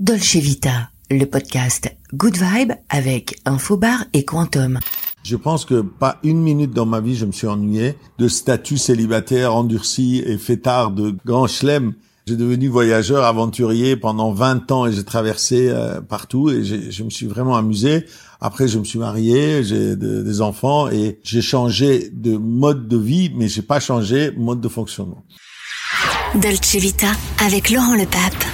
Dolce Vita, le podcast Good Vibe avec Infobar et Quantum. Je pense que pas une minute dans ma vie je me suis ennuyé de statut célibataire endurci et fêtard de grand chelem. J'ai devenu voyageur, aventurier pendant 20 ans et j'ai traversé euh, partout et je me suis vraiment amusé. Après, je me suis marié, j'ai des enfants et j'ai changé de mode de vie, mais j'ai pas changé mode de fonctionnement. Dolce Vita avec Laurent Le Pape.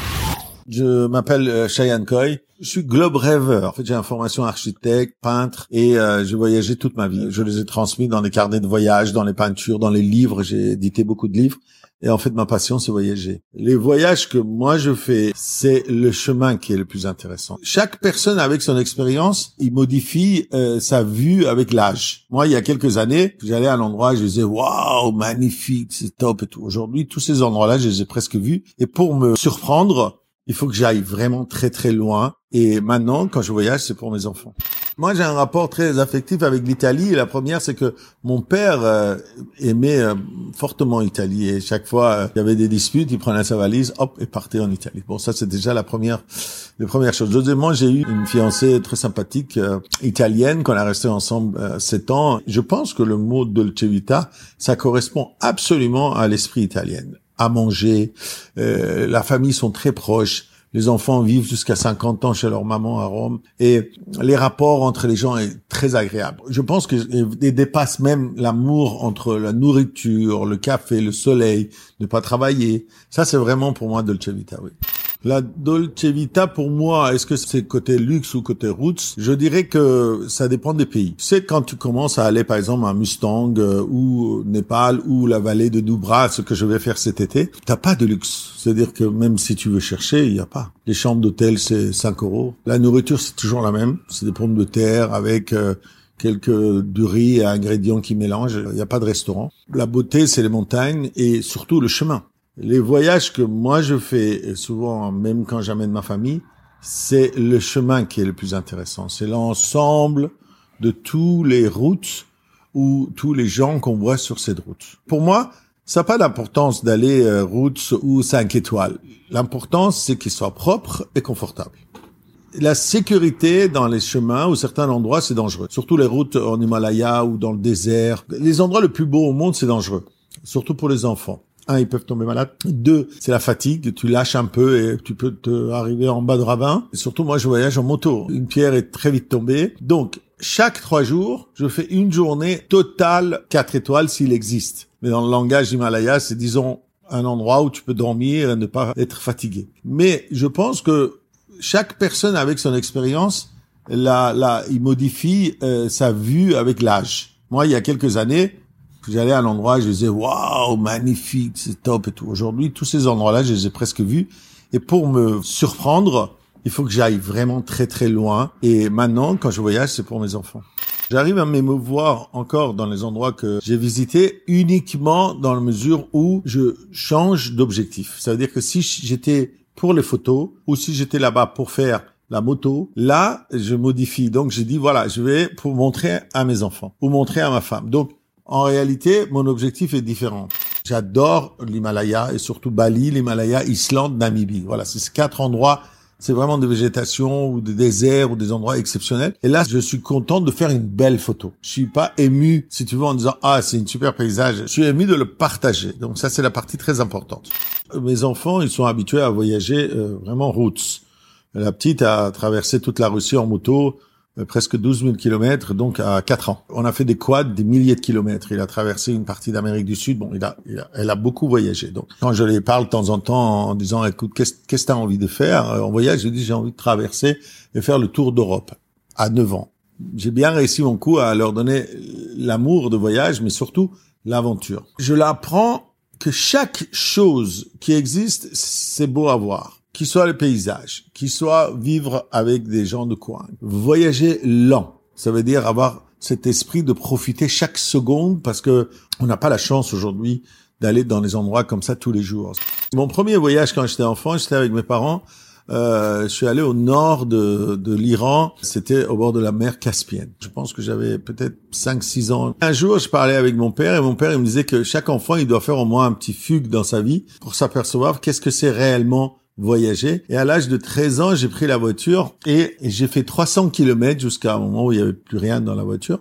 Je m'appelle euh, Cheyenne Coy. Je suis globe rêveur. En fait, j'ai une formation architecte, peintre, et euh, j'ai voyagé toute ma vie. Je les ai transmis dans les carnets de voyage, dans les peintures, dans les livres. J'ai édité beaucoup de livres. Et en fait, ma passion, c'est voyager. Les voyages que moi je fais, c'est le chemin qui est le plus intéressant. Chaque personne avec son expérience, il modifie euh, sa vue avec l'âge. Moi, il y a quelques années, j'allais à l'endroit, je disais waouh, magnifique, c'est top et tout. Aujourd'hui, tous ces endroits-là, je les ai presque vus. Et pour me surprendre, il faut que j'aille vraiment très très loin. Et maintenant, quand je voyage, c'est pour mes enfants. Moi, j'ai un rapport très affectif avec l'Italie. La première, c'est que mon père euh, aimait euh, fortement l'Italie. Et chaque fois, euh, il y avait des disputes, il prenait sa valise, hop, et partait en Italie. Bon, ça, c'est déjà la première, la première chose. Deuxièmement, j'ai eu une fiancée très sympathique italienne qu'on a resté ensemble sept ans. Je pense que le mot dolce vita, ça correspond absolument à l'esprit italien à manger. Euh, la famille sont très proches. Les enfants vivent jusqu'à 50 ans chez leur maman à Rome et les rapports entre les gens est très agréable. Je pense que dépasse même l'amour entre la nourriture, le café, le soleil, ne pas travailler. Ça, c'est vraiment pour moi Dolce Vita, oui. La Dolce Vita, pour moi, est-ce que c'est côté luxe ou côté roots? Je dirais que ça dépend des pays. C'est quand tu commences à aller, par exemple, à Mustang euh, ou Népal ou la vallée de Dubra, ce que je vais faire cet été, t'as pas de luxe. C'est-à-dire que même si tu veux chercher, il y a pas. Les chambres d'hôtel, c'est 5 euros. La nourriture, c'est toujours la même. C'est des pommes de terre avec... Euh, quelques du riz et ingrédients qui mélangent. Il n'y a pas de restaurant. La beauté, c'est les montagnes et surtout le chemin. Les voyages que moi je fais, souvent même quand j'amène ma famille, c'est le chemin qui est le plus intéressant. C'est l'ensemble de tous les routes ou tous les gens qu'on voit sur cette route. Pour moi, ça n'a pas d'importance d'aller euh, routes ou cinq étoiles. L'importance, c'est qu'ils soient propres et confortables. La sécurité dans les chemins ou certains endroits, c'est dangereux. Surtout les routes en Himalaya ou dans le désert. Les endroits les plus beaux au monde, c'est dangereux. Surtout pour les enfants un, ils peuvent tomber malades. Deux, c'est la fatigue. Tu lâches un peu et tu peux te arriver en bas de ravin. Surtout, moi, je voyage en moto. Une pierre est très vite tombée. Donc, chaque trois jours, je fais une journée totale quatre étoiles s'il existe. Mais dans le langage Himalaya, c'est disons un endroit où tu peux dormir et ne pas être fatigué. Mais je pense que chaque personne avec son expérience, là, là, il modifie euh, sa vue avec l'âge. Moi, il y a quelques années, j'allais à l'endroit, je disais waouh, magnifique, c'est top et tout. Aujourd'hui, tous ces endroits-là, je les ai presque vus. Et pour me surprendre, il faut que j'aille vraiment très très loin. Et maintenant, quand je voyage, c'est pour mes enfants. J'arrive à m'émouvoir encore dans les endroits que j'ai visités uniquement dans la mesure où je change d'objectif. Ça veut dire que si j'étais pour les photos ou si j'étais là-bas pour faire la moto, là, je modifie. Donc, j'ai dit, voilà, je vais pour montrer à mes enfants ou montrer à ma femme. Donc, en réalité, mon objectif est différent. J'adore l'Himalaya et surtout Bali, l'Himalaya, Islande, Namibie. Voilà, c'est ces quatre endroits. C'est vraiment des végétations ou des déserts ou des endroits exceptionnels. Et là, je suis content de faire une belle photo. Je suis pas ému, si tu veux, en disant ah c'est une super paysage. Je suis ému de le partager. Donc ça, c'est la partie très importante. Mes enfants, ils sont habitués à voyager euh, vraiment routes. La petite a traversé toute la Russie en moto presque 12 000 kilomètres, donc à 4 ans. On a fait des quads, des milliers de kilomètres. Il a traversé une partie d'Amérique du Sud. Bon, il a, elle a beaucoup voyagé. Donc, quand je les parle de temps en temps en disant, écoute, qu'est-ce que tu as envie de faire euh, en voyage Je dis, j'ai envie de traverser et faire le tour d'Europe à 9 ans. J'ai bien réussi mon coup à leur donner l'amour de voyage, mais surtout l'aventure. Je l'apprends que chaque chose qui existe, c'est beau à voir qui soit le paysage, qui soit vivre avec des gens de coin. Voyager lent, ça veut dire avoir cet esprit de profiter chaque seconde parce que on n'a pas la chance aujourd'hui d'aller dans des endroits comme ça tous les jours. Mon premier voyage quand j'étais enfant, j'étais avec mes parents. Euh, je suis allé au nord de, de l'Iran. C'était au bord de la mer Caspienne. Je pense que j'avais peut-être 5-6 ans. Un jour, je parlais avec mon père et mon père il me disait que chaque enfant, il doit faire au moins un petit fugue dans sa vie pour s'apercevoir qu'est-ce que c'est réellement voyager. Et à l'âge de 13 ans, j'ai pris la voiture et, j'ai fait 300 kilomètres jusqu'à un moment où il y avait plus rien dans la voiture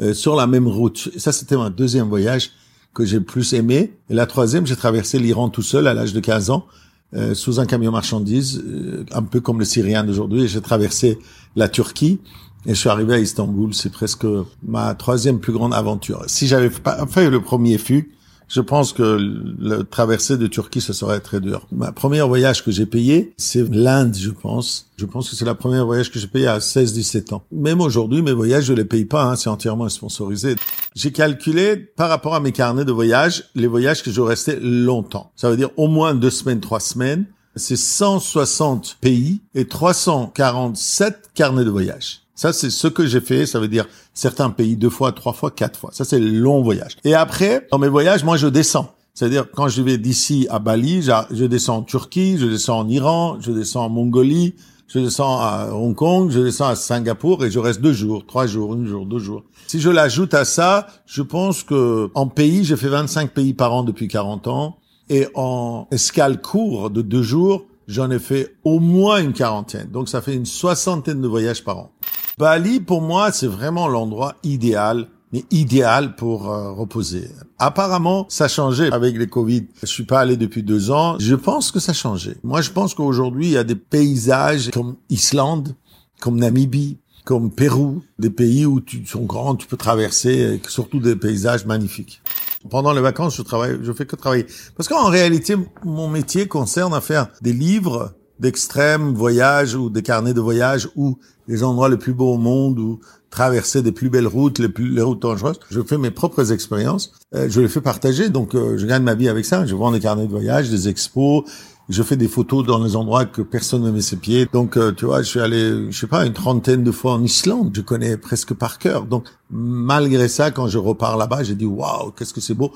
euh, sur la même route. Et ça, c'était mon deuxième voyage que j'ai plus aimé. Et la troisième, j'ai traversé l'Iran tout seul à l'âge de 15 ans. Euh, sous un camion marchandise, euh, un peu comme le Syrien d'aujourd'hui. J'ai traversé la Turquie et je suis arrivé à Istanbul. C'est presque ma troisième plus grande aventure. Si j'avais pas fait le premier fut, je pense que le traversée de Turquie, ce serait très dur. Ma première voyage que j'ai payé, c'est l'Inde, je pense. Je pense que c'est la première voyage que j'ai payé à 16-17 ans. Même aujourd'hui, mes voyages, je les paye pas, hein, c'est entièrement sponsorisé. J'ai calculé, par rapport à mes carnets de voyage, les voyages que je restais longtemps. Ça veut dire au moins deux semaines, trois semaines. C'est 160 pays et 347 carnets de voyage. Ça, c'est ce que j'ai fait. Ça veut dire certains pays deux fois, trois fois, quatre fois. Ça, c'est le long voyage. Et après, dans mes voyages, moi, je descends. C'est-à-dire, quand je vais d'ici à Bali, je descends en Turquie, je descends en Iran, je descends en Mongolie, je descends à Hong Kong, je descends à Singapour et je reste deux jours, trois jours, un jour, deux jours. Si je l'ajoute à ça, je pense que en pays, j'ai fait 25 pays par an depuis 40 ans et en escale court de deux jours, j'en ai fait au moins une quarantaine. Donc ça fait une soixantaine de voyages par an. Bali, pour moi, c'est vraiment l'endroit idéal mais idéal pour euh, reposer. Apparemment, ça changé avec les Covid. Je suis pas allé depuis deux ans. Je pense que ça changé. Moi, je pense qu'aujourd'hui, il y a des paysages comme Islande, comme Namibie, comme Pérou, des pays où tu sont grands, tu peux traverser, surtout des paysages magnifiques. Pendant les vacances, je travaille, je fais que travailler. Parce qu'en réalité, mon métier concerne à faire des livres d'extrême voyage ou des carnets de voyage ou les endroits les plus beaux au monde ou traverser des plus belles routes, les plus les routes dangereuses. Je fais mes propres expériences, euh, je les fais partager, donc euh, je gagne ma vie avec ça. Je vends des carnets de voyage, des expos, je fais des photos dans les endroits que personne ne met ses pieds. Donc, euh, tu vois, je suis allé, je sais pas, une trentaine de fois en Islande. Je connais presque par cœur. Donc, malgré ça, quand je repars là-bas, j'ai dit, waouh, qu'est-ce que c'est beau.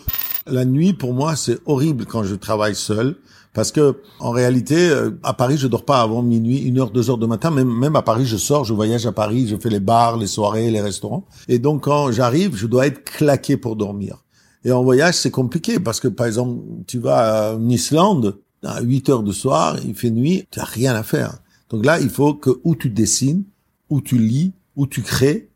La nuit, pour moi, c'est horrible quand je travaille seul. Parce que en réalité, euh, à Paris, je dors pas avant minuit, une heure, deux heures de matin. Même, même à Paris, je sors, je voyage à Paris, je fais les bars, les soirées, les restaurants. Et donc, quand j'arrive, je dois être claqué pour dormir. Et en voyage, c'est compliqué parce que, par exemple, tu vas en Islande, à 8 heures du soir, il fait nuit, tu as rien à faire. Donc là, il faut que ou tu dessines, ou tu lis, ou tu crées.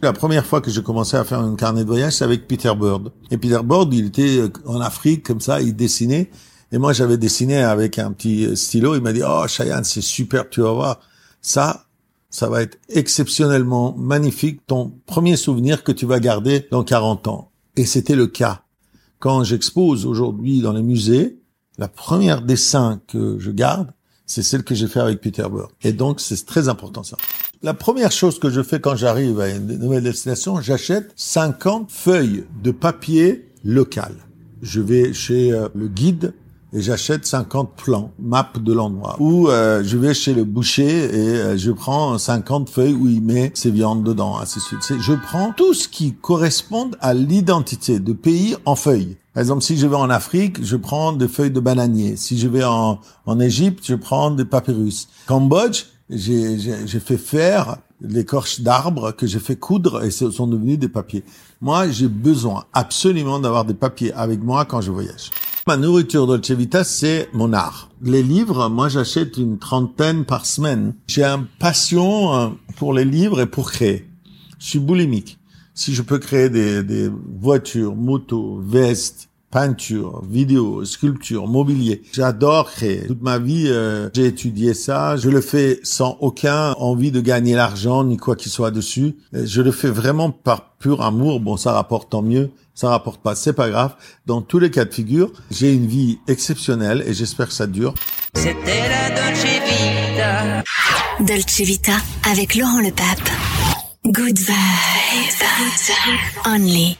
La première fois que j'ai commencé à faire un carnet de voyage, c'est avec Peter Bird. Et Peter Bird, il était euh, en Afrique, comme ça, il dessinait. Et moi, j'avais dessiné avec un petit euh, stylo. Il m'a dit, oh, Cheyenne, c'est super, tu vas voir. Ça, ça va être exceptionnellement magnifique, ton premier souvenir que tu vas garder dans 40 ans. Et c'était le cas. Quand j'expose aujourd'hui dans les musées, la première dessin que je garde, c'est celle que j'ai fait avec Peter Burr. Et donc, c'est très important ça. La première chose que je fais quand j'arrive à une nouvelle destination, j'achète 50 feuilles de papier local. Je vais chez euh, le guide et j'achète 50 plans, map de l'endroit. Ou euh, je vais chez le boucher et euh, je prends 50 feuilles où il met ses viandes dedans, ainsi de suite. Je prends tout ce qui correspond à l'identité de pays en feuilles. Par exemple, si je vais en Afrique, je prends des feuilles de bananier. Si je vais en, en Égypte, je prends des papyrus. Cambodge, j'ai fait faire l'écorche d'arbres que j'ai fait coudre et ce sont devenus des papiers. Moi, j'ai besoin absolument d'avoir des papiers avec moi quand je voyage. Ma nourriture Dolce Vita, c'est mon art. Les livres, moi, j'achète une trentaine par semaine. J'ai une passion euh, pour les livres et pour créer. Je suis boulimique. Si je peux créer des, des voitures, motos, vestes, peinture, vidéo, sculpture, mobilier. J'adore créer. Toute ma vie, euh, j'ai étudié ça. Je le fais sans aucun envie de gagner l'argent ni quoi qu'il soit dessus. Je le fais vraiment par pur amour. Bon, ça rapporte tant mieux. Ça rapporte pas, c'est pas grave. Dans tous les cas de figure, j'ai une vie exceptionnelle et j'espère que ça dure. C'était la Dolce Vita. Dolce Vita avec Laurent Le Pape. Good vibes. Only